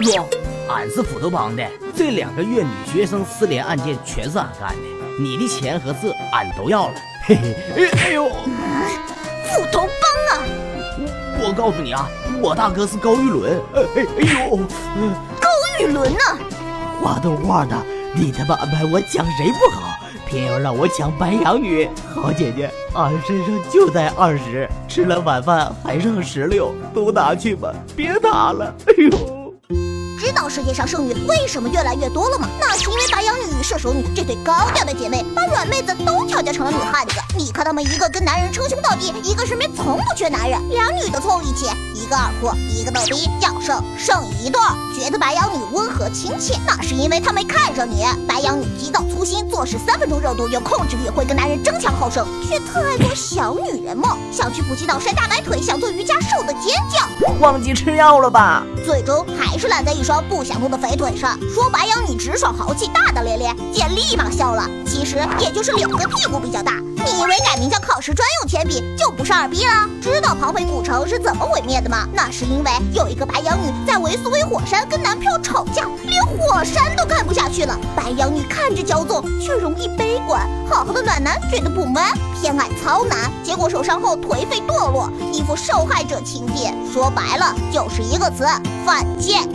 哟，俺是斧头帮的，这两个月女学生失联案件全是俺干的，你的钱和字俺都要了。嘿嘿，哎呦，斧头帮啊！我我告诉你啊，我大哥是高玉伦。哎哎哎呦，高玉伦呢？画动画的，你他妈安排我抢谁不好，偏要让我抢白羊女。好姐姐，俺身上就带二十，吃了晚饭还剩十六，都拿去吧，别打了。哎呦。知道世界上剩女为什么越来越多了吗？那是因为白羊女与射手女这对高调的姐妹，把软妹子都调教成了女汉子。你看她们一个跟男人称兄道弟，一个身边从不缺男人，两女的凑一起，一个二货，一个逗逼，要剩剩一对。觉得白羊女温和亲切，那是因为她没看上你。白羊女急躁粗心，做事三分钟热度，有控制欲，会跟男人争强好胜，却特爱做小女人梦，想去普吉岛晒大白腿，想做瑜伽瘦的尖叫，忘记吃药了吧？最终还是懒在一双。不想动的肥腿上说白羊女直爽豪气大大咧咧，姐立马笑了。其实也就是两个屁股比较大。你以为改名叫考试专用铅笔就不是二逼了？知道庞培古城是怎么毁灭的吗？那是因为有一个白羊女在维苏威火山跟男票吵架，连火山都看不下去了。白羊女看着骄纵，却容易悲观。好的暖男觉得不闷，偏爱糙男，结果受伤后颓废堕落，一副受害者情节。说白了就是一个词：犯贱。